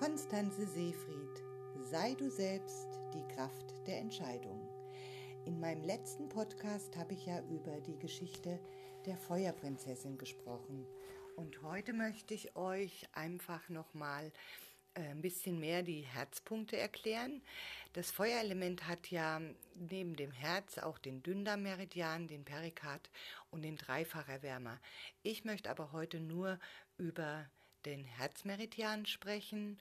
Konstanze Seefried, sei du selbst die Kraft der Entscheidung. In meinem letzten Podcast habe ich ja über die Geschichte der Feuerprinzessin gesprochen. Und heute möchte ich euch einfach nochmal äh, ein bisschen mehr die Herzpunkte erklären. Das Feuerelement hat ja neben dem Herz auch den Dünndarmmeridian, den Perikard und den Dreifacherwärmer. Ich möchte aber heute nur über den Herzmeridian sprechen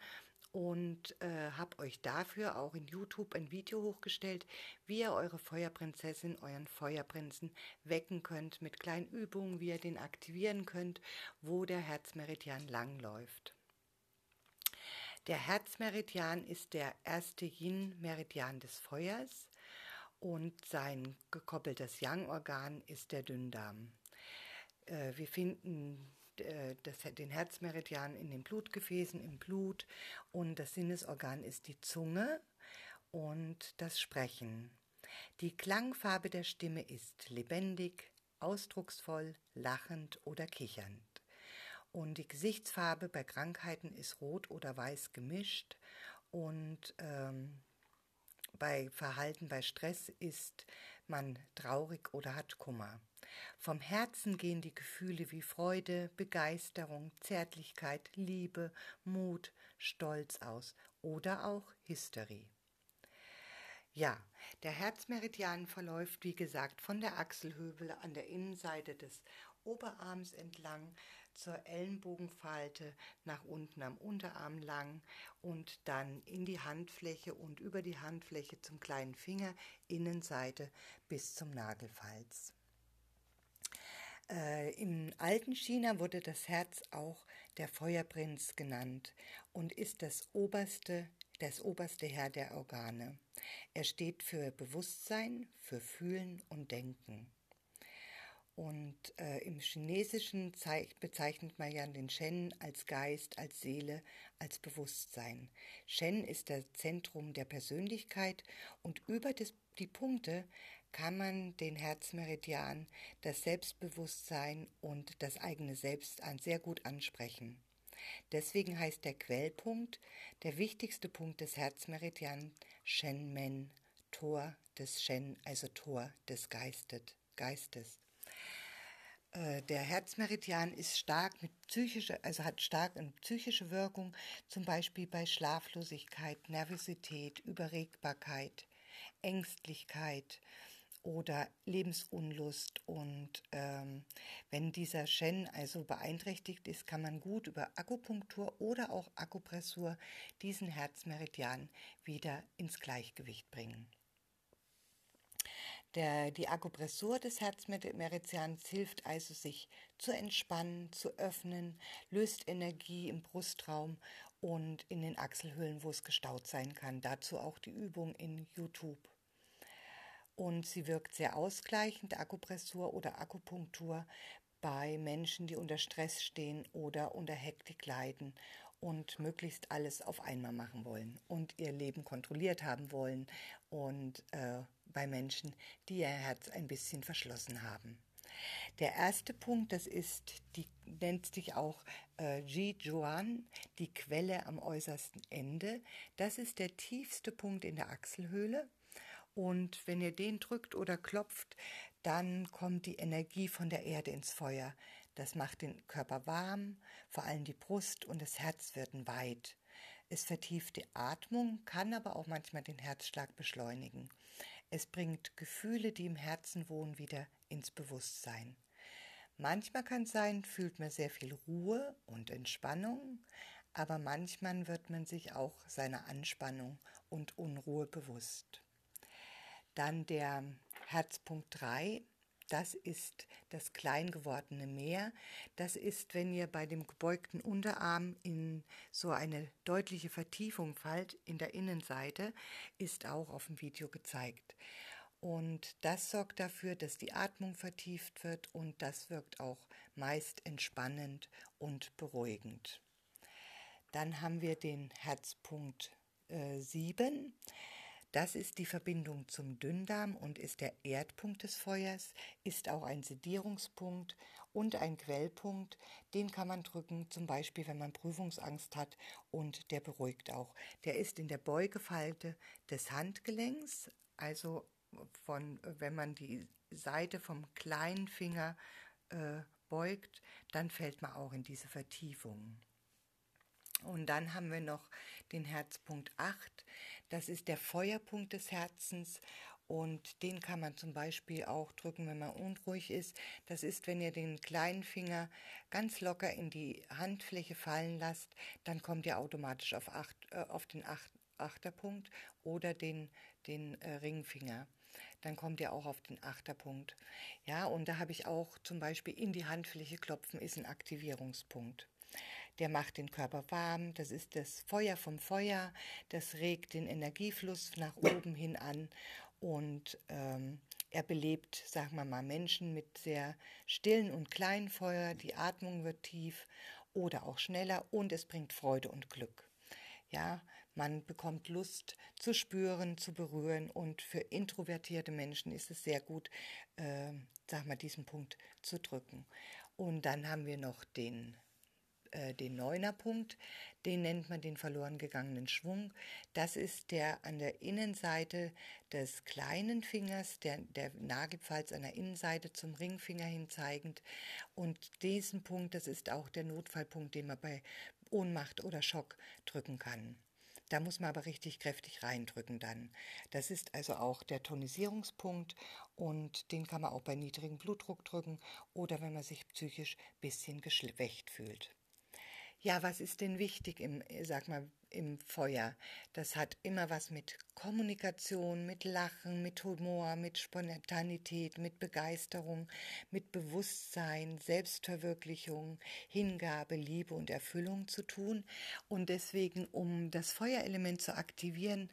und äh, habe euch dafür auch in YouTube ein Video hochgestellt, wie ihr eure Feuerprinzessin, euren Feuerprinzen wecken könnt mit kleinen Übungen, wie ihr den aktivieren könnt, wo der Herzmeridian langläuft. Der Herzmeridian ist der erste Yin-Meridian des Feuers und sein gekoppeltes Yang-Organ ist der Dünndarm. Äh, wir finden das, den Herzmeridian in den Blutgefäßen, im Blut und das Sinnesorgan ist die Zunge und das Sprechen. Die Klangfarbe der Stimme ist lebendig, ausdrucksvoll, lachend oder kichernd. Und die Gesichtsfarbe bei Krankheiten ist rot oder weiß gemischt und ähm, bei Verhalten bei Stress ist man traurig oder hat Kummer. Vom Herzen gehen die Gefühle wie Freude, Begeisterung, Zärtlichkeit, Liebe, Mut, Stolz aus oder auch Hysterie. Ja, der Herzmeridian verläuft, wie gesagt, von der Achselhöbel an der Innenseite des Oberarms entlang zur Ellenbogenfalte nach unten am Unterarm lang und dann in die Handfläche und über die Handfläche zum kleinen Finger Innenseite bis zum Nagelfalz. Äh, Im alten China wurde das Herz auch der Feuerprinz genannt und ist das oberste das oberste Herr der Organe. Er steht für Bewusstsein, für Fühlen und Denken. Und äh, im Chinesischen bezeichnet man ja den Shen als Geist, als Seele, als Bewusstsein. Shen ist das Zentrum der Persönlichkeit und über das, die Punkte kann man den Herzmeridian, das Selbstbewusstsein und das eigene Selbst an sehr gut ansprechen. Deswegen heißt der Quellpunkt, der wichtigste Punkt des Herzmeridian, Shenmen, Tor des Shen, also Tor des Geistet, Geistes. Äh, der Herzmeridian ist stark mit psychischer, also hat stark eine psychische Wirkung, zum Beispiel bei Schlaflosigkeit, Nervosität, Überregbarkeit, Ängstlichkeit, oder Lebensunlust. Und ähm, wenn dieser Shen also beeinträchtigt ist, kann man gut über Akupunktur oder auch Akupressur diesen Herzmeridian wieder ins Gleichgewicht bringen. Der, die Akupressur des Herzmeridians hilft also, sich zu entspannen, zu öffnen, löst Energie im Brustraum und in den Achselhöhlen, wo es gestaut sein kann. Dazu auch die Übung in YouTube und sie wirkt sehr ausgleichend, Akupressur oder Akupunktur, bei Menschen, die unter Stress stehen oder unter Hektik leiden und möglichst alles auf einmal machen wollen und ihr Leben kontrolliert haben wollen und äh, bei Menschen, die ihr Herz ein bisschen verschlossen haben. Der erste Punkt, das ist, die nennt sich auch äh, Ji Juan, die Quelle am äußersten Ende. Das ist der tiefste Punkt in der Achselhöhle und wenn ihr den drückt oder klopft, dann kommt die Energie von der Erde ins Feuer. Das macht den Körper warm, vor allem die Brust und das Herz werden weit. Es vertieft die Atmung, kann aber auch manchmal den Herzschlag beschleunigen. Es bringt Gefühle, die im Herzen wohnen, wieder ins Bewusstsein. Manchmal kann es sein, fühlt man sehr viel Ruhe und Entspannung, aber manchmal wird man sich auch seiner Anspannung und Unruhe bewusst. Dann der Herzpunkt 3, das ist das klein gewordene Meer. Das ist, wenn ihr bei dem gebeugten Unterarm in so eine deutliche Vertiefung fallt in der Innenseite, ist auch auf dem Video gezeigt. Und das sorgt dafür, dass die Atmung vertieft wird und das wirkt auch meist entspannend und beruhigend. Dann haben wir den Herzpunkt äh, 7. Das ist die Verbindung zum Dünndarm und ist der Erdpunkt des Feuers, ist auch ein Sedierungspunkt und ein Quellpunkt, den kann man drücken, zum Beispiel wenn man Prüfungsangst hat und der beruhigt auch. Der ist in der Beugefalte des Handgelenks, also von, wenn man die Seite vom kleinen Finger äh, beugt, dann fällt man auch in diese Vertiefung. Und dann haben wir noch den Herzpunkt 8. Das ist der Feuerpunkt des Herzens und den kann man zum Beispiel auch drücken, wenn man unruhig ist. Das ist, wenn ihr den kleinen Finger ganz locker in die Handfläche fallen lasst, dann kommt ihr automatisch auf, acht, äh, auf den acht, Achterpunkt oder den, den äh, Ringfinger. Dann kommt ihr auch auf den Achterpunkt. Ja, und da habe ich auch zum Beispiel in die Handfläche klopfen, ist ein Aktivierungspunkt der macht den Körper warm, das ist das Feuer vom Feuer, das regt den Energiefluss nach oben hin an und ähm, er belebt, sagen wir mal, Menschen mit sehr stillen und kleinen Feuer. Die Atmung wird tief oder auch schneller und es bringt Freude und Glück. Ja, man bekommt Lust zu spüren, zu berühren und für introvertierte Menschen ist es sehr gut, äh, sag mal, diesen Punkt zu drücken. Und dann haben wir noch den äh, den Neunerpunkt, den nennt man den verloren gegangenen Schwung. Das ist der an der Innenseite des kleinen Fingers, der, der Nagelpfalz an der Innenseite zum Ringfinger hin zeigend. Und diesen Punkt, das ist auch der Notfallpunkt, den man bei Ohnmacht oder Schock drücken kann. Da muss man aber richtig kräftig reindrücken dann. Das ist also auch der Tonisierungspunkt und den kann man auch bei niedrigem Blutdruck drücken oder wenn man sich psychisch ein bisschen geschwächt fühlt. Ja, was ist denn wichtig im, sag mal, im Feuer? Das hat immer was mit Kommunikation, mit Lachen, mit Humor, mit Spontanität, mit Begeisterung, mit Bewusstsein, Selbstverwirklichung, Hingabe, Liebe und Erfüllung zu tun. Und deswegen, um das Feuerelement zu aktivieren,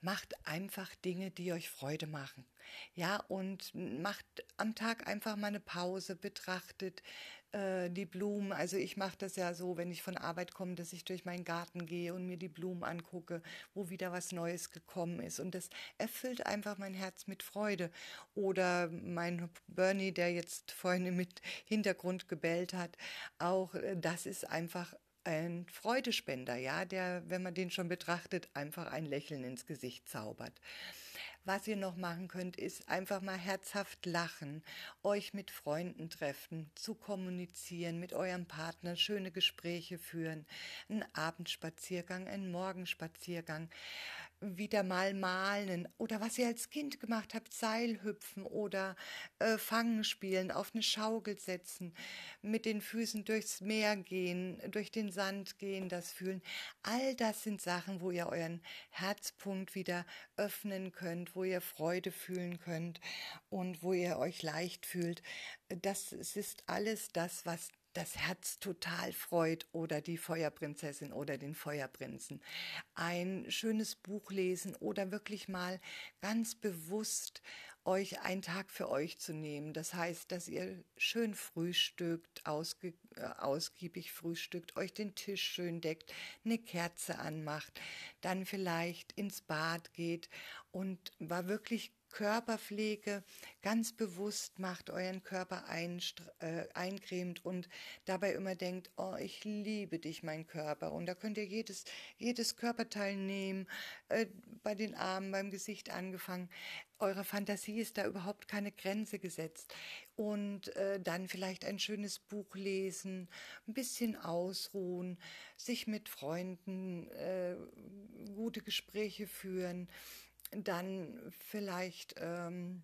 macht einfach Dinge, die euch Freude machen. Ja, und macht am Tag einfach mal eine Pause, betrachtet, äh, die Blumen. Also ich mache das ja so, wenn ich von Arbeit komme, dass ich durch meinen Garten gehe und mir die Blumen angucke, wo wieder was Neues gekommen ist. Und das erfüllt einfach mein Herz mit Freude. Oder mein Bernie, der jetzt vorhin mit Hintergrund gebellt hat, auch äh, das ist einfach ein Freudespender, ja, der, wenn man den schon betrachtet, einfach ein Lächeln ins Gesicht zaubert. Was ihr noch machen könnt, ist einfach mal herzhaft lachen, euch mit Freunden treffen, zu kommunizieren, mit eurem Partner schöne Gespräche führen, einen Abendspaziergang, einen Morgenspaziergang wieder mal malen oder was ihr als Kind gemacht habt, Seilhüpfen oder äh, Fangen spielen, auf eine Schaukel setzen, mit den Füßen durchs Meer gehen, durch den Sand gehen, das fühlen. All das sind Sachen, wo ihr euren Herzpunkt wieder öffnen könnt, wo ihr Freude fühlen könnt und wo ihr euch leicht fühlt. Das ist alles das, was das Herz total freut oder die Feuerprinzessin oder den Feuerprinzen. Ein schönes Buch lesen oder wirklich mal ganz bewusst euch einen Tag für euch zu nehmen. Das heißt, dass ihr schön frühstückt, ausge, äh, ausgiebig frühstückt, euch den Tisch schön deckt, eine Kerze anmacht, dann vielleicht ins Bad geht und war wirklich Körperpflege ganz bewusst macht, euren Körper äh, eincremt und dabei immer denkt, oh, ich liebe dich, mein Körper. Und da könnt ihr jedes, jedes Körperteil nehmen, äh, bei den Armen, beim Gesicht angefangen. Eurer Fantasie ist da überhaupt keine Grenze gesetzt. Und äh, dann vielleicht ein schönes Buch lesen, ein bisschen ausruhen, sich mit Freunden äh, gute Gespräche führen dann vielleicht ähm,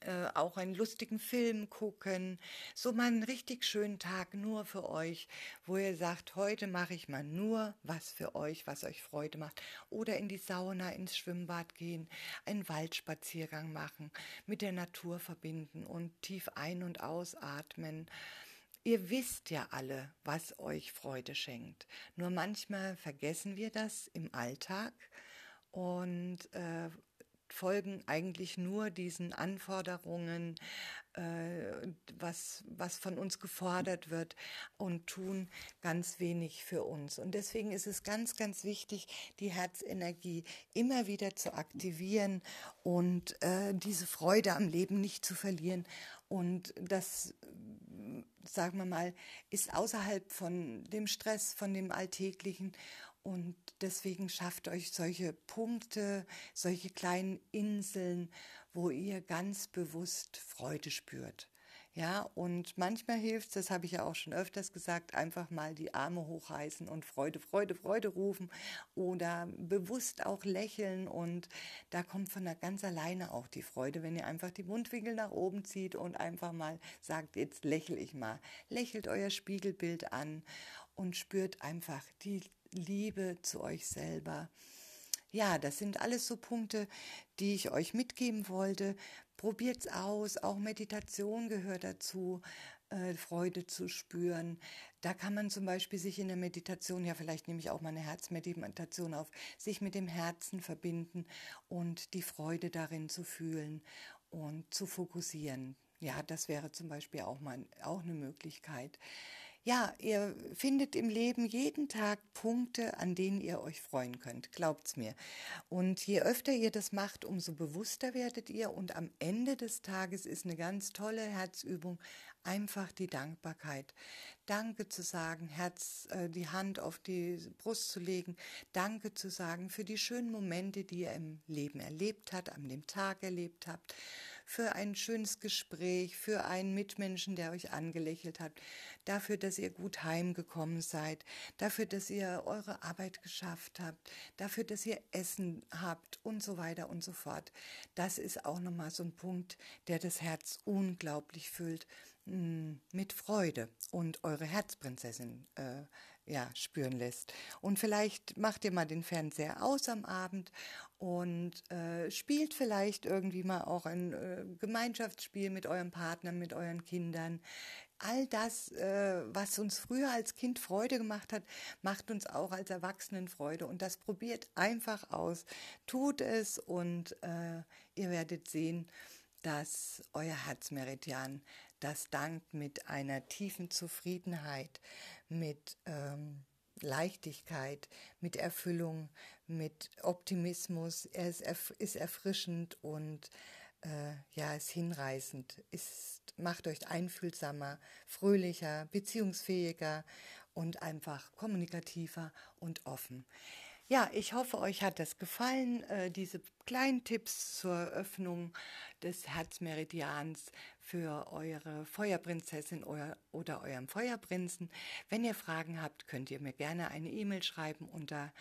äh, auch einen lustigen Film gucken, so mal einen richtig schönen Tag nur für euch, wo ihr sagt, heute mache ich mal nur was für euch, was euch Freude macht. Oder in die Sauna, ins Schwimmbad gehen, einen Waldspaziergang machen, mit der Natur verbinden und tief ein- und ausatmen. Ihr wisst ja alle, was euch Freude schenkt. Nur manchmal vergessen wir das im Alltag und äh, folgen eigentlich nur diesen Anforderungen, äh, was, was von uns gefordert wird und tun ganz wenig für uns. Und deswegen ist es ganz, ganz wichtig, die Herzenergie immer wieder zu aktivieren und äh, diese Freude am Leben nicht zu verlieren und das sagen wir mal, ist außerhalb von dem Stress, von dem Alltäglichen. Und deswegen schafft euch solche Punkte, solche kleinen Inseln, wo ihr ganz bewusst Freude spürt. Ja, und manchmal hilft es, das habe ich ja auch schon öfters gesagt, einfach mal die Arme hochreißen und Freude, Freude, Freude rufen oder bewusst auch lächeln und da kommt von der ganz alleine auch die Freude, wenn ihr einfach die Mundwinkel nach oben zieht und einfach mal sagt, jetzt lächle ich mal. Lächelt euer Spiegelbild an und spürt einfach die Liebe zu euch selber. Ja, das sind alles so Punkte, die ich euch mitgeben wollte. Probiert's aus. Auch Meditation gehört dazu, äh, Freude zu spüren. Da kann man zum Beispiel sich in der Meditation, ja, vielleicht nehme ich auch mal eine Herzmeditation auf, sich mit dem Herzen verbinden und die Freude darin zu fühlen und zu fokussieren. Ja, das wäre zum Beispiel auch mal auch eine Möglichkeit. Ja, ihr findet im Leben jeden Tag Punkte, an denen ihr euch freuen könnt. Glaubt's mir. Und je öfter ihr das macht, umso bewusster werdet ihr. Und am Ende des Tages ist eine ganz tolle Herzübung einfach die Dankbarkeit. Danke zu sagen, Herz, äh, die Hand auf die Brust zu legen. Danke zu sagen für die schönen Momente, die ihr im Leben erlebt habt, an dem Tag erlebt habt für ein schönes Gespräch, für einen Mitmenschen, der euch angelächelt hat, dafür, dass ihr gut heimgekommen seid, dafür, dass ihr eure Arbeit geschafft habt, dafür, dass ihr Essen habt und so weiter und so fort. Das ist auch nochmal so ein Punkt, der das Herz unglaublich füllt mit Freude und eure Herzprinzessin äh, ja, spüren lässt. Und vielleicht macht ihr mal den Fernseher aus am Abend und äh, spielt vielleicht irgendwie mal auch ein äh, Gemeinschaftsspiel mit eurem Partner, mit euren Kindern. All das, äh, was uns früher als Kind Freude gemacht hat, macht uns auch als Erwachsenen Freude. Und das probiert einfach aus. Tut es und äh, ihr werdet sehen, dass euer Herzmeridian das dankt mit einer tiefen Zufriedenheit, mit ähm, Leichtigkeit, mit Erfüllung, mit Optimismus. Er ist, erf ist erfrischend und äh, ja, ist hinreißend, ist, macht euch einfühlsamer, fröhlicher, beziehungsfähiger und einfach kommunikativer und offen. Ja, ich hoffe, euch hat das gefallen, äh, diese kleinen Tipps zur Öffnung des Herzmeridians für eure Feuerprinzessin oder, eurem Feuerprinzen. Wenn ihr Fragen habt, könnt ihr mir gerne eine E-Mail schreiben unter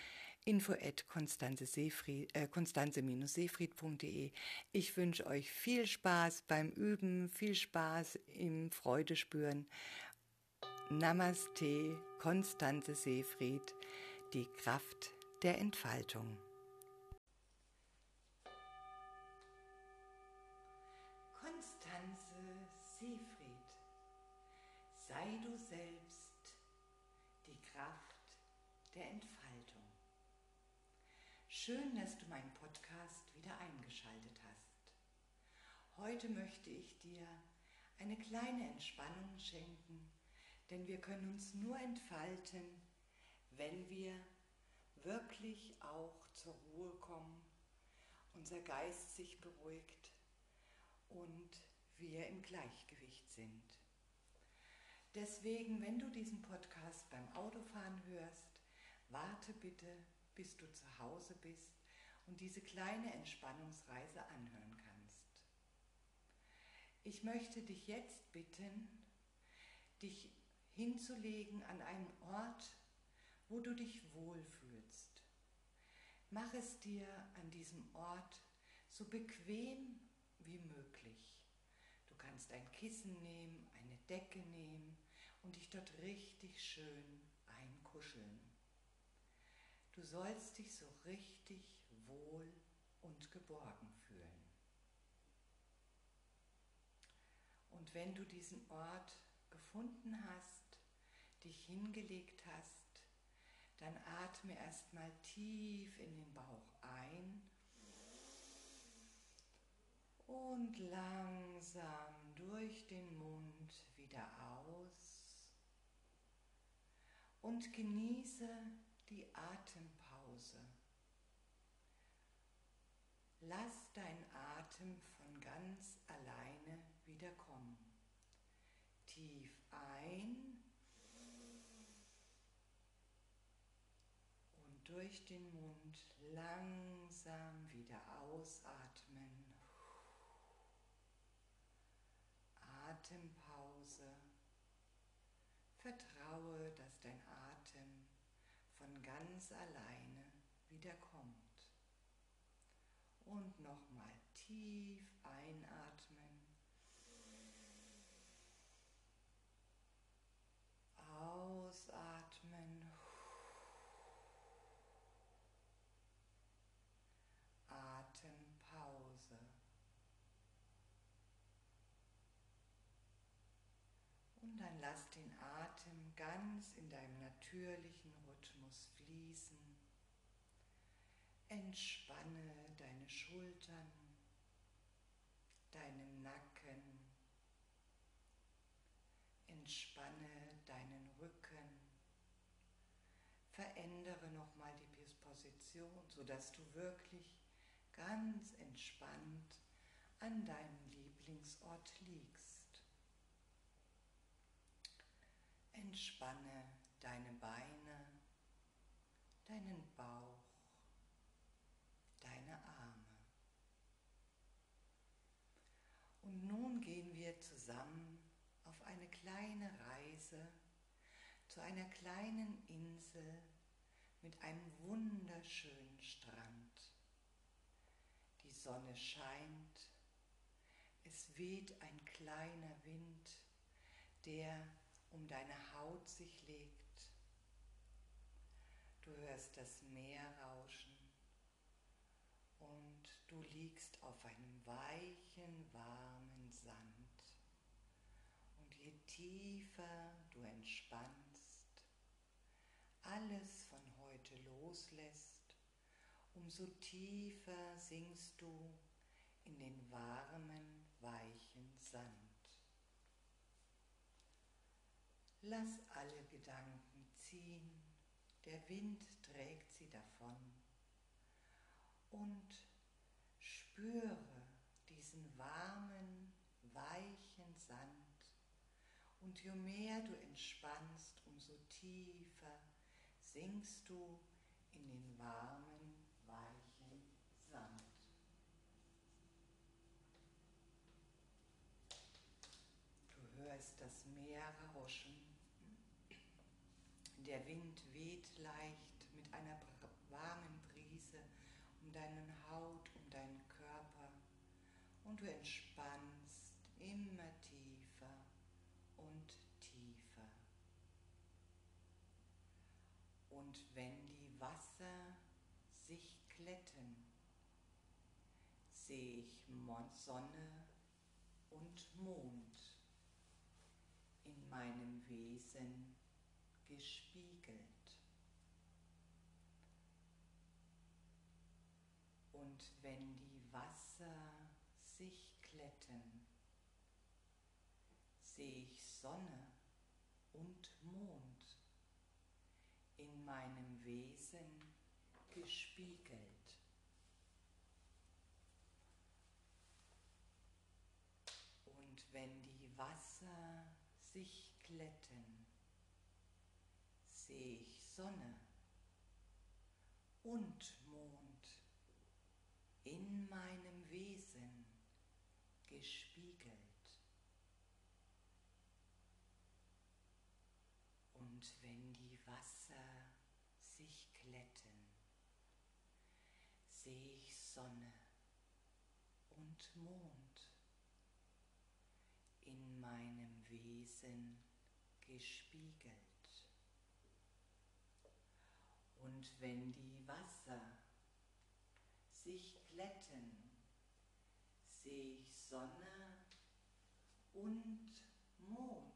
info at konstanze-seefried.de. Äh, ich wünsche euch viel Spaß beim Üben, viel Spaß im Freudespüren. Namaste, Konstanze Seefried, die Kraft der Entfaltung. Sei du selbst die Kraft der Entfaltung. Schön, dass du meinen Podcast wieder eingeschaltet hast. Heute möchte ich dir eine kleine Entspannung schenken, denn wir können uns nur entfalten, wenn wir wirklich auch zur Ruhe kommen, unser Geist sich beruhigt und wir im Gleichgewicht sind. Deswegen, wenn du diesen Podcast beim Autofahren hörst, warte bitte, bis du zu Hause bist und diese kleine Entspannungsreise anhören kannst. Ich möchte dich jetzt bitten, dich hinzulegen an einem Ort, wo du dich wohlfühlst. Mach es dir an diesem Ort so bequem wie möglich. Du kannst ein Kissen nehmen, eine Decke nehmen und dich dort richtig schön einkuscheln. Du sollst dich so richtig wohl und geborgen fühlen. Und wenn du diesen Ort gefunden hast, dich hingelegt hast, dann atme erstmal tief in den Bauch ein und langsam durch den Mund wieder aus und genieße die Atempause. Lass dein Atem von ganz alleine wieder kommen. Tief ein und durch den Mund langsam wieder ausatmen. Atempause. Vertraue, dass dein Atem ganz alleine wieder kommt. Und nochmal tief einatmen. Ausatmen. Atempause. Und dann lass den Atem ganz in deinem natürlichen fließen. Entspanne deine Schultern, deinen Nacken. Entspanne deinen Rücken. Verändere nochmal die Position, sodass du wirklich ganz entspannt an deinem Lieblingsort liegst. Entspanne deine Beine, deinen Bauch, deine Arme. Und nun gehen wir zusammen auf eine kleine Reise zu einer kleinen Insel mit einem wunderschönen Strand. Die Sonne scheint, es weht ein kleiner Wind, der um deine Haut sich legt. Du hörst das Meer rauschen und du liegst auf einem weichen, warmen Sand. Und je tiefer du entspannst, alles von heute loslässt, umso tiefer sinkst du in den warmen, weichen Sand. Lass alle Gedanken ziehen, der Wind trägt sie davon. Und spüre diesen warmen, weichen Sand. Und je mehr du entspannst, umso tiefer sinkst du in den warmen, weichen Sand. Du hörst das Meer rauschen der Wind weht leicht mit einer warmen Brise um deinen Haut, um deinen Körper und du entspannst immer tiefer und tiefer. Und wenn die Wasser sich glätten, sehe ich Sonne und Mond in meinem Wesen gespiegelt. Und wenn die Wasser sich glätten, sehe ich Sonne und Mond in meinem Wesen gespiegelt. Und wenn die Wasser sich glätten, sehe ich Sonne und in meinem Wesen gespiegelt. Und wenn die Wasser sich glätten, sehe ich Sonne und Mond in meinem Wesen gespiegelt. Und wenn die Wasser sich glätten, sehe ich Sonne und Mond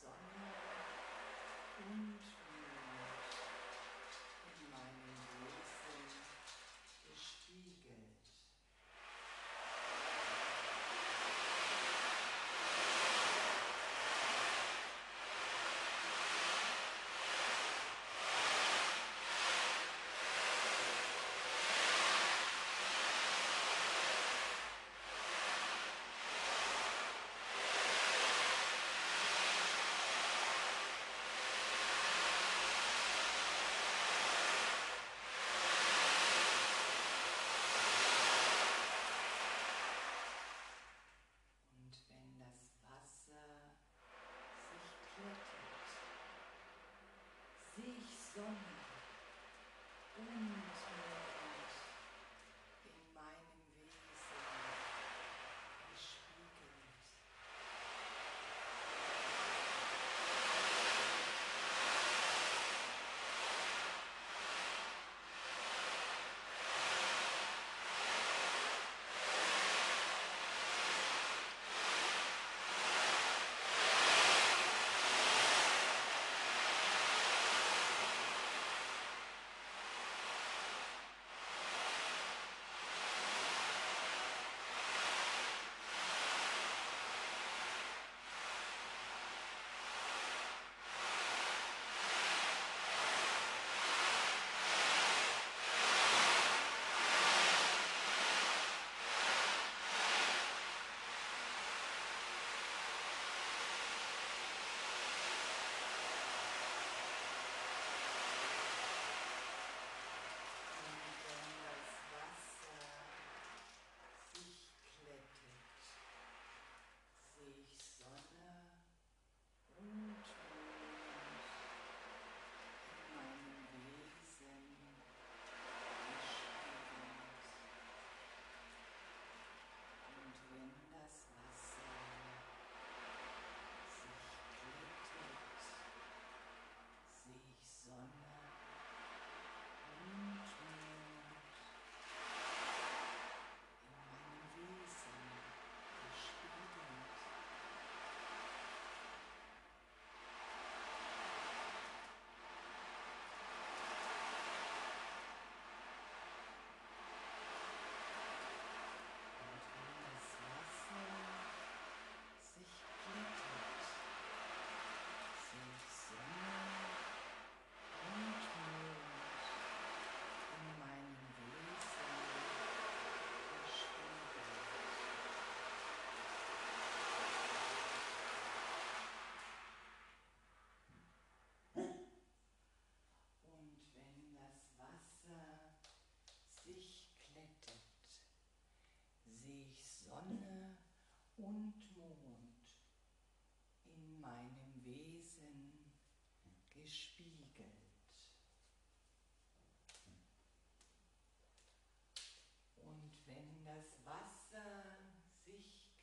Scott.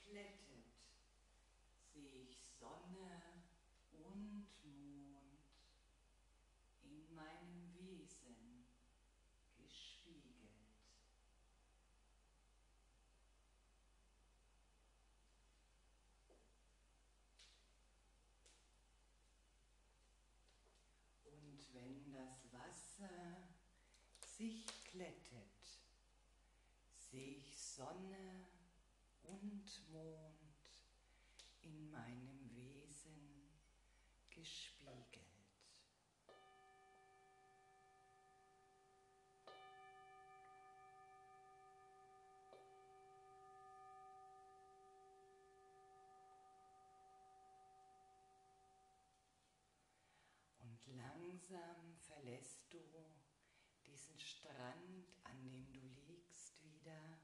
Glättet, sehe ich Sonne und Mond in meinem Wesen gespiegelt. Und wenn das Wasser sich glättet, sehe ich Sonne und Mond in meinem Wesen gespiegelt. Und langsam verlässt du diesen Strand, an dem du liegst, wieder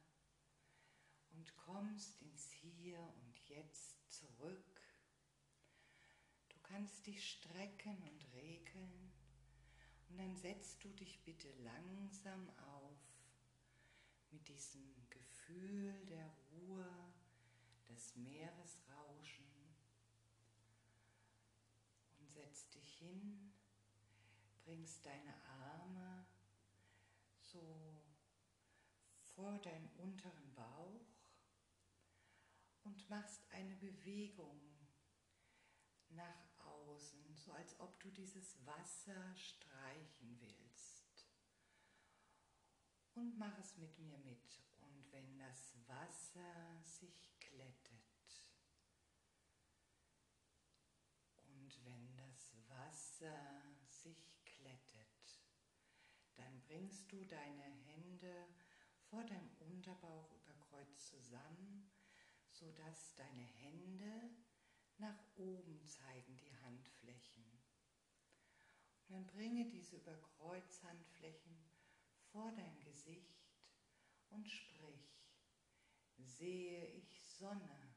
und kommst ins Hier und Jetzt zurück. Du kannst dich strecken und regeln und dann setzt du dich bitte langsam auf mit diesem Gefühl der Ruhe, des Meeresrauschen und setzt dich hin, bringst deine Arme so vor deinen unteren Bauch und machst eine Bewegung nach außen, so als ob du dieses Wasser streichen willst. Und mach es mit mir mit. Und wenn das Wasser sich glättet und wenn das Wasser sich glättet, dann bringst du deine Hände vor deinem Unterbauch über Kreuz zusammen sodass deine Hände nach oben zeigen, die Handflächen. Und dann bringe diese Überkreuzhandflächen vor dein Gesicht und sprich, sehe ich Sonne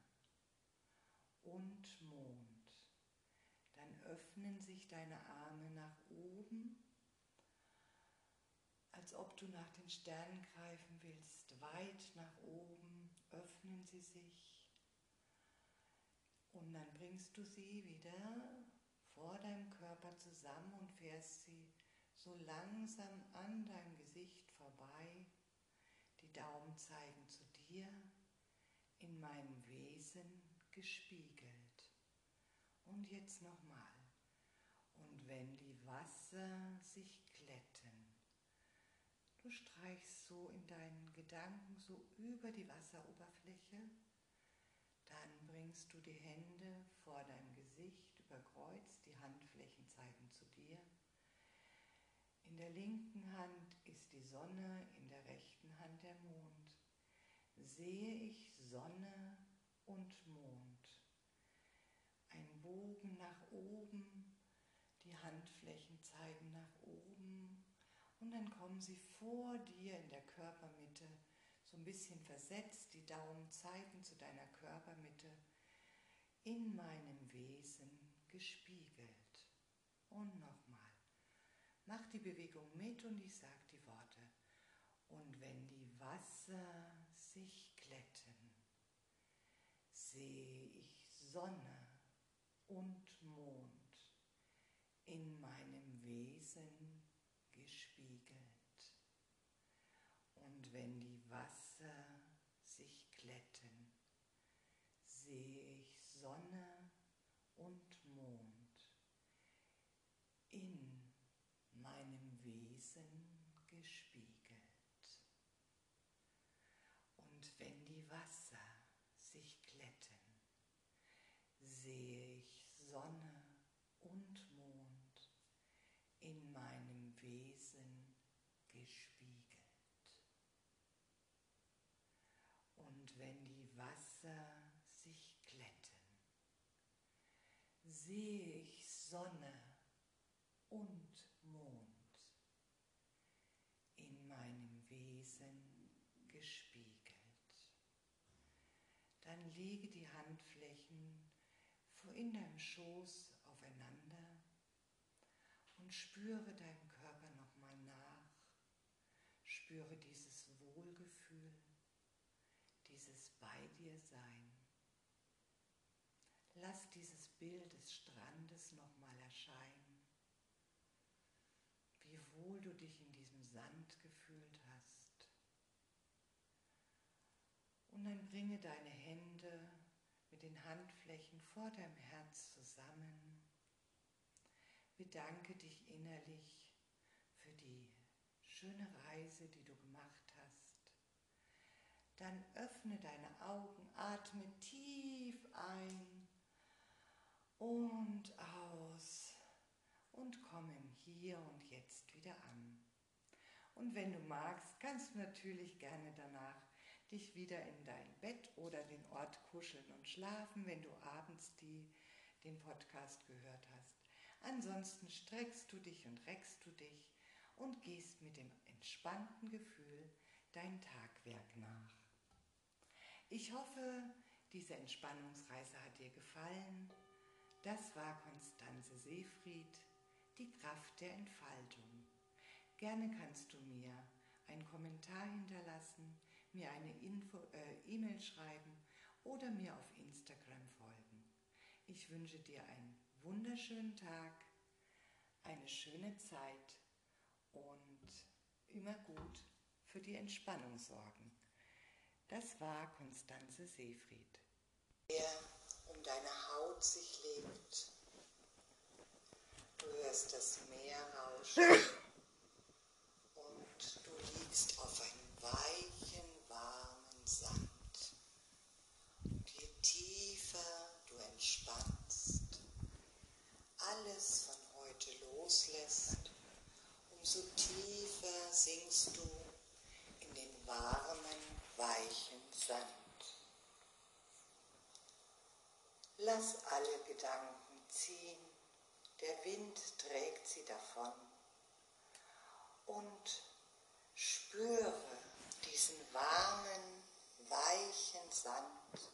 und Mond. Dann öffnen sich deine Arme nach oben, als ob du nach den Sternen greifen willst, weit nach oben öffnen sie sich und dann bringst du sie wieder vor deinem Körper zusammen und fährst sie so langsam an deinem Gesicht vorbei. Die Daumen zeigen zu dir, in meinem Wesen gespiegelt. Und jetzt nochmal. Und wenn die Wasser sich glätten, Du streichst so in deinen Gedanken so über die Wasseroberfläche. Dann bringst du die Hände vor dein Gesicht über Kreuz, die Handflächen zeigen zu dir. In der linken Hand ist die Sonne, in der rechten Hand der Mond. Sehe ich Sonne und Mond. Ein Bogen nach oben, die Handflächen zeigen nach oben und dann kommen sie vor dir in der Körpermitte, so ein bisschen versetzt, die Daumen zeigen zu deiner Körpermitte, in meinem Wesen gespiegelt. Und nochmal. Mach die Bewegung mit und ich sage die Worte. Und wenn die Wasser sich glätten, sehe ich Sonne und Mond in meinem Wesen gespiegelt. Und wenn die Wasser sich glätten, sehe ich Sonne und Mond in meinem Wesen gespiegelt. Und wenn die Wasser sich glätten, sehe ich Sonne und Mond in meinem Wesen gespiegelt. Und wenn die Wasser sich glätten, sehe ich Sonne und Mond in meinem Wesen gespiegelt. Dann lege die Handflächen in deinem Schoß aufeinander und spüre deinen Körper nochmal nach. Spüre dieses Wohlgefühl, dieses Bei dir Sein. Lass dieses Bild des Strandes nochmal erscheinen. Wie wohl du dich in diesem Sand gefühlt hast. Und dann bringe deine Hände mit den Handflächen vor deinem Herz zusammen. Bedanke dich innerlich für die schöne Reise, die du gemacht hast. Dann öffne deine Augen, atme tief ein und aus und komm im Hier und Jetzt wieder an. Und wenn du magst, kannst du natürlich gerne danach dich wieder in dein Bett oder den Ort kuscheln und schlafen, wenn du abends die, den Podcast gehört hast. Ansonsten streckst du dich und reckst du dich und gehst mit dem entspannten Gefühl dein Tagwerk nach. Ich hoffe, diese Entspannungsreise hat dir gefallen. Das war Konstanze Seefried, die Kraft der Entfaltung. Gerne kannst du mir einen Kommentar hinterlassen, mir eine äh, E-Mail schreiben oder mir auf Instagram folgen. Ich wünsche dir einen wunderschönen Tag, eine schöne Zeit und immer gut für die Entspannung sorgen. Das war Konstanze Seefried. Der um deine Haut sich legt. Du hörst das Meer rauschen und du liegst auf einem weichen, warmen Sand. Und je tiefer du entspannst, alles von heute loslässt, umso tiefer sinkst du in den warmen, weichen Sand. Lass alle Gedanken ziehen, der Wind trägt sie davon und spüre diesen warmen, weichen Sand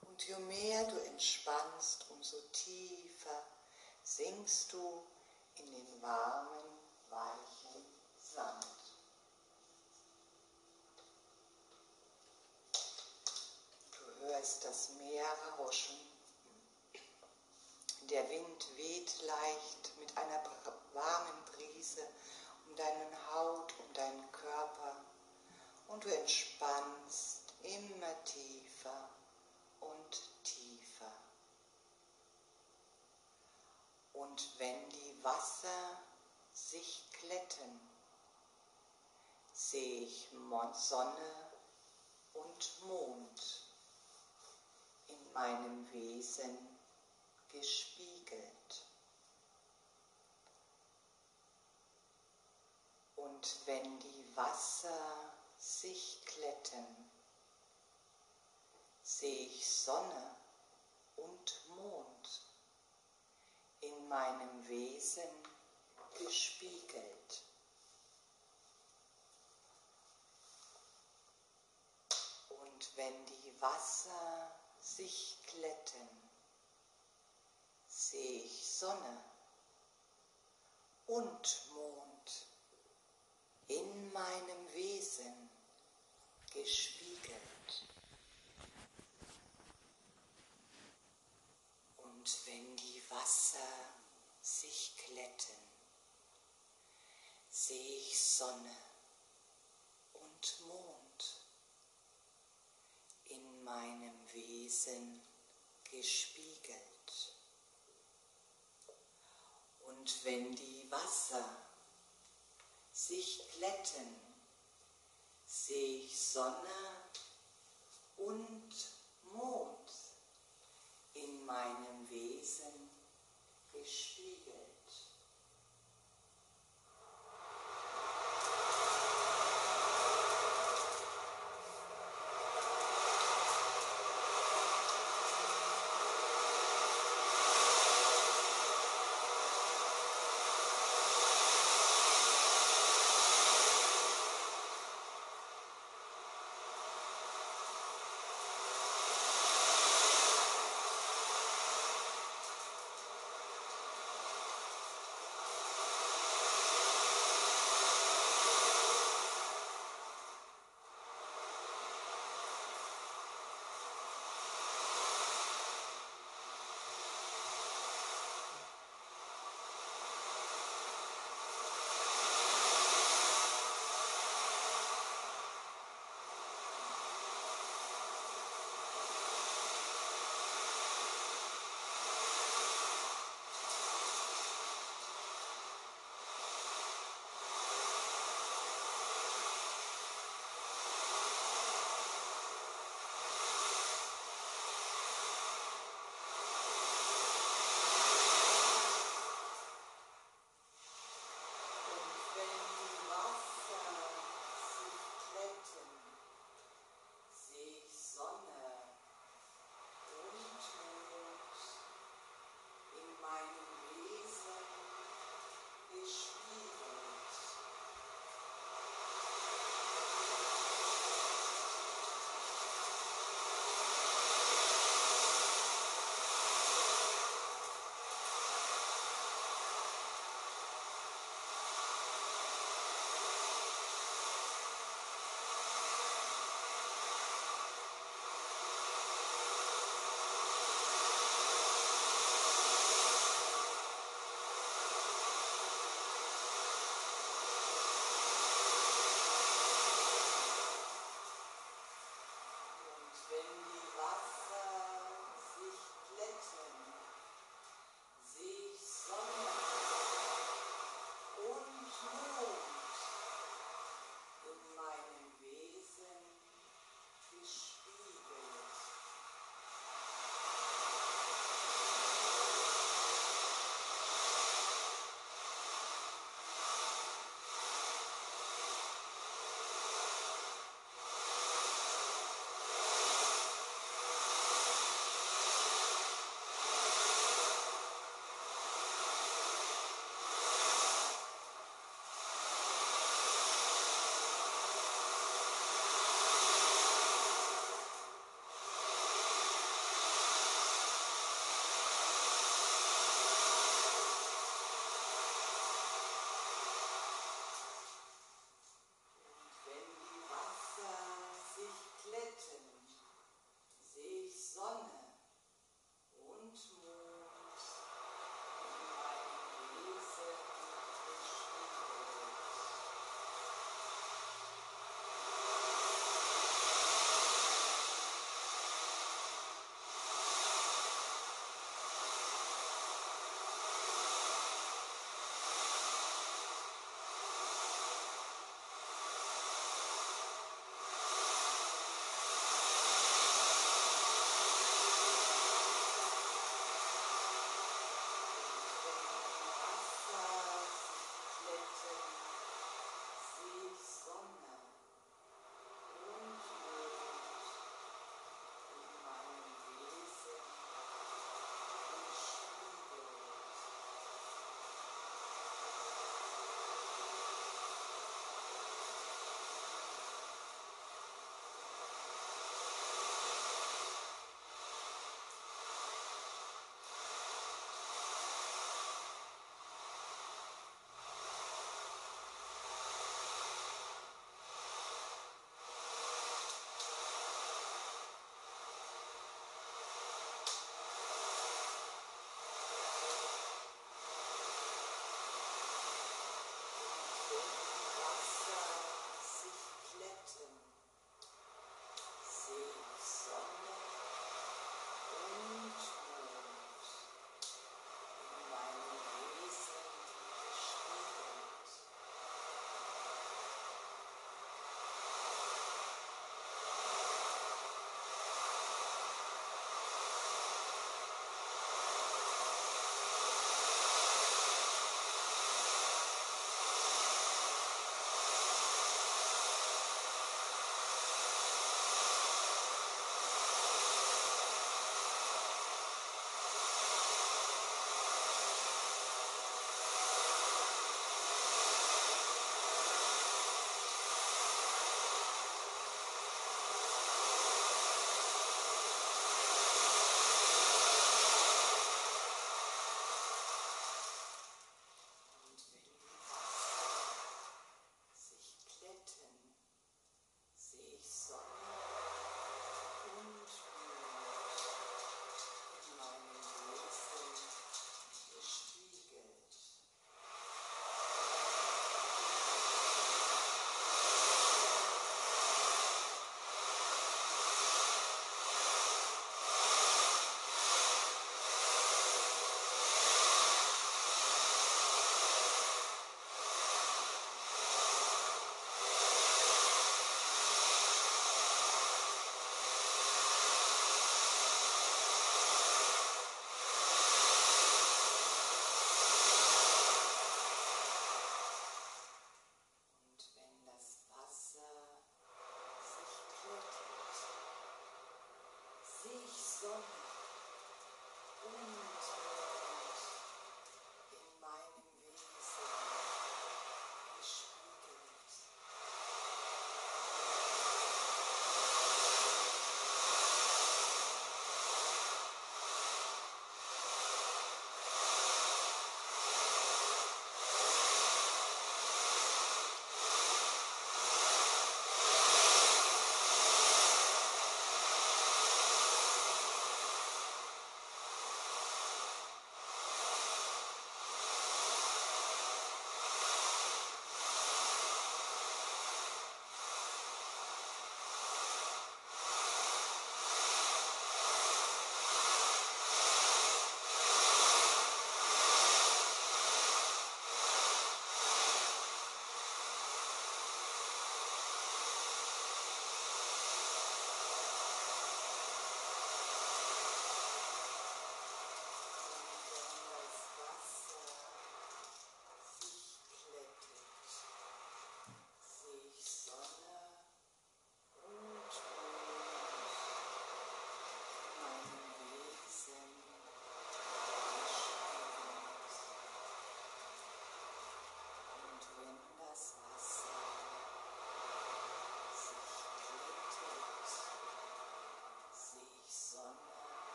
und je mehr du entspannst, umso tiefer sinkst du in den warmen, weichen Sand. Du hörst das Meer rauschen. Der Wind weht leicht mit einer warmen Brise um deinen Haut, um deinen Körper. Und du entspannst immer tiefer und tiefer. Und wenn die Wasser sich glätten, sehe ich Sonne und Mond in meinem Wesen gespiegelt. Und wenn die Wasser sich glätten, sehe ich Sonne und Mond in meinem Wesen gespiegelt. Und wenn die Wasser sich glätten, sehe ich Sonne und Mond in meinem Wesen gespiegelt. Und wenn die Wasser glätten, sehe ich Sonne und Mond in meinem Wesen gespiegelt. Und wenn die Wasser sich glätten, sehe ich Sonne und Mond in meinem Wesen gespiegelt.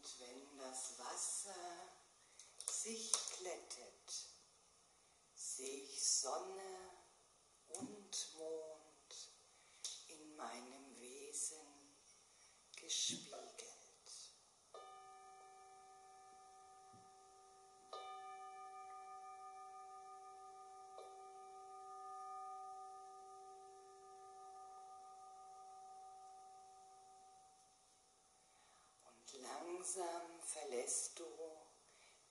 Und wenn das Wasser sich glättet, sehe ich Sonne und Mond in meinem Wesen gespiegelt. Langsam verlässt du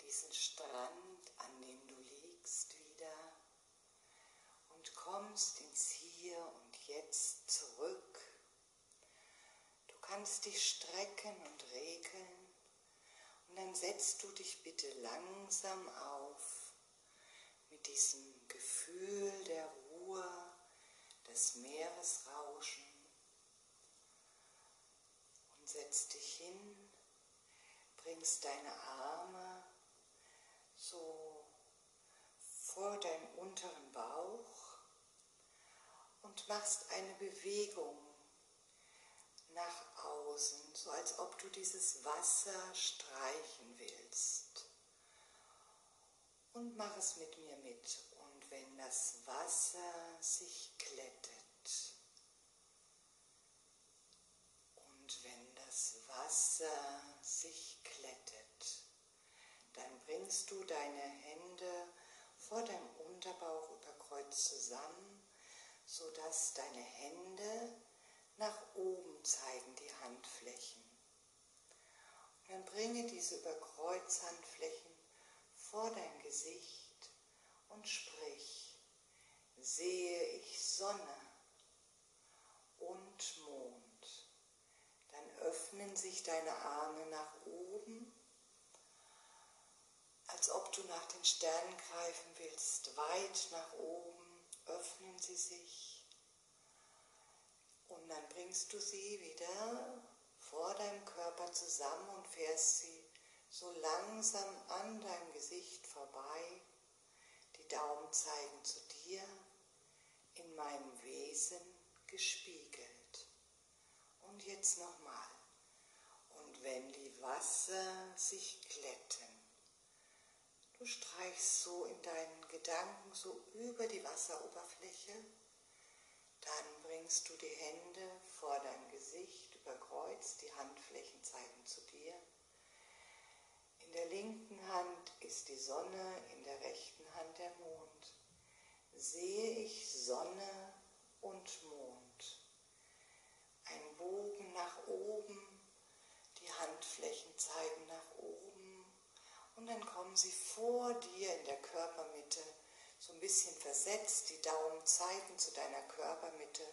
diesen Strand, an dem du liegst, wieder und kommst ins Hier und Jetzt zurück. Du kannst dich strecken und regeln und dann setzt du dich bitte langsam auf mit diesem Gefühl der Ruhe, des Meeresrauschen und setzt dich hin, bringst deine Arme so vor deinen unteren Bauch und machst eine Bewegung nach außen, so als ob du dieses Wasser streichen willst. Und mach es mit mir mit. Und wenn das Wasser sich glättet und wenn das Wasser sich glättet, dann bringst du deine Hände vor deinem Unterbauch über Kreuz zusammen, sodass deine Hände nach oben zeigen, die Handflächen. Und dann bringe diese Überkreuzhandflächen vor dein Gesicht und sprich, sehe ich Sonne und Mond. Öffnen sich deine Arme nach oben als ob du nach den Sternen greifen willst, weit nach oben, öffnen sie sich. Und dann bringst du sie wieder vor deinem Körper zusammen und fährst sie so langsam an deinem Gesicht vorbei. Die Daumen zeigen zu dir, in meinem Wesen gespiegelt. Und jetzt nochmal. Wenn die Wasser sich glätten, Du streichst so in deinen Gedanken so über die Wasseroberfläche. Dann bringst du die Hände vor dein Gesicht überkreuzt, die Handflächen zeigen zu dir. In der linken Hand ist die Sonne, in der rechten Hand der Mond. Sehe ich Sonne und Mond. Ein Bogen nach oben, die Handflächen zeigen nach oben und dann kommen sie vor dir in der Körpermitte, so ein bisschen versetzt, die Daumen zeigen zu deiner Körpermitte,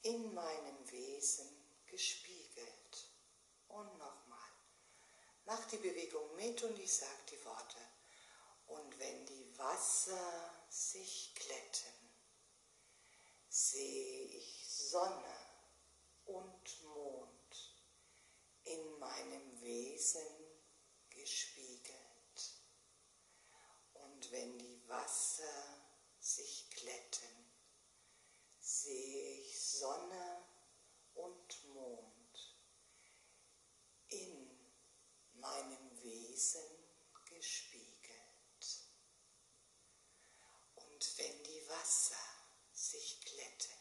in meinem Wesen gespiegelt. Und nochmal. Mach die Bewegung mit und ich sage die Worte. Und wenn die Wasser sich glätten, sehe ich Sonne und Mond in meinem Wesen gespiegelt. Und wenn die Wasser sich glätten, sehe ich Sonne und Mond in meinem Wesen gespiegelt. Und wenn die Wasser sich glätten,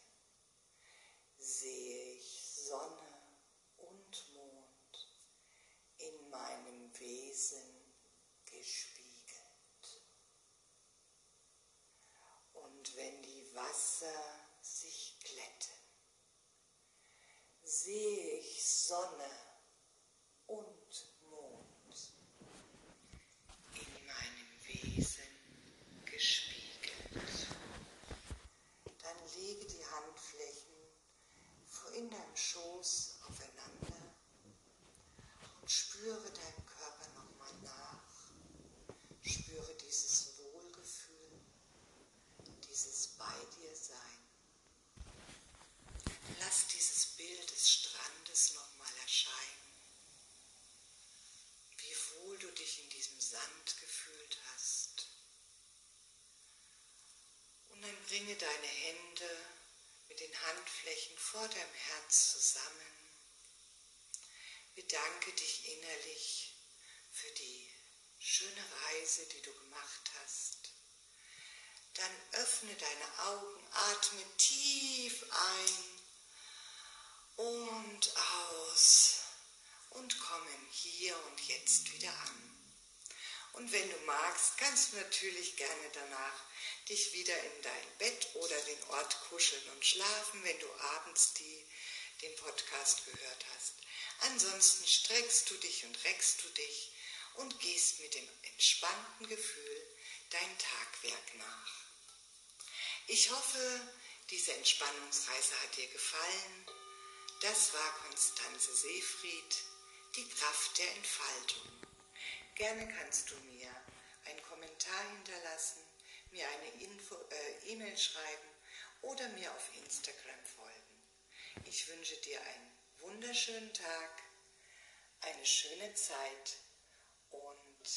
sehe ich Sonne Wesen gespiegelt. Und wenn die Wasser sich glätten, sehe ich Sonne und Mond in meinem Wesen gespiegelt. Dann lege die Handflächen in deinem Schoß aufeinander und spüre dein Bringe deine Hände mit den Handflächen vor deinem Herz zusammen. bedanke dich innerlich für die schöne Reise, die du gemacht hast. Dann öffne deine Augen, atme tief ein und aus und komme hier und jetzt wieder an. Und wenn du magst, kannst du natürlich gerne danach dich wieder in dein Bett oder den Ort kuscheln und schlafen, wenn du abends die, den Podcast gehört hast. Ansonsten streckst du dich und reckst du dich und gehst mit dem entspannten Gefühl dein Tagwerk nach. Ich hoffe, diese Entspannungsreise hat dir gefallen. Das war Konstanze Seefried, die Kraft der Entfaltung. Gerne kannst du mir einen Kommentar hinterlassen, mir eine äh, E-Mail schreiben oder mir auf Instagram folgen. Ich wünsche dir einen wunderschönen Tag, eine schöne Zeit und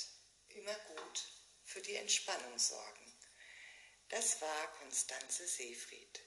immer gut für die Entspannung sorgen. Das war Konstanze Seefried.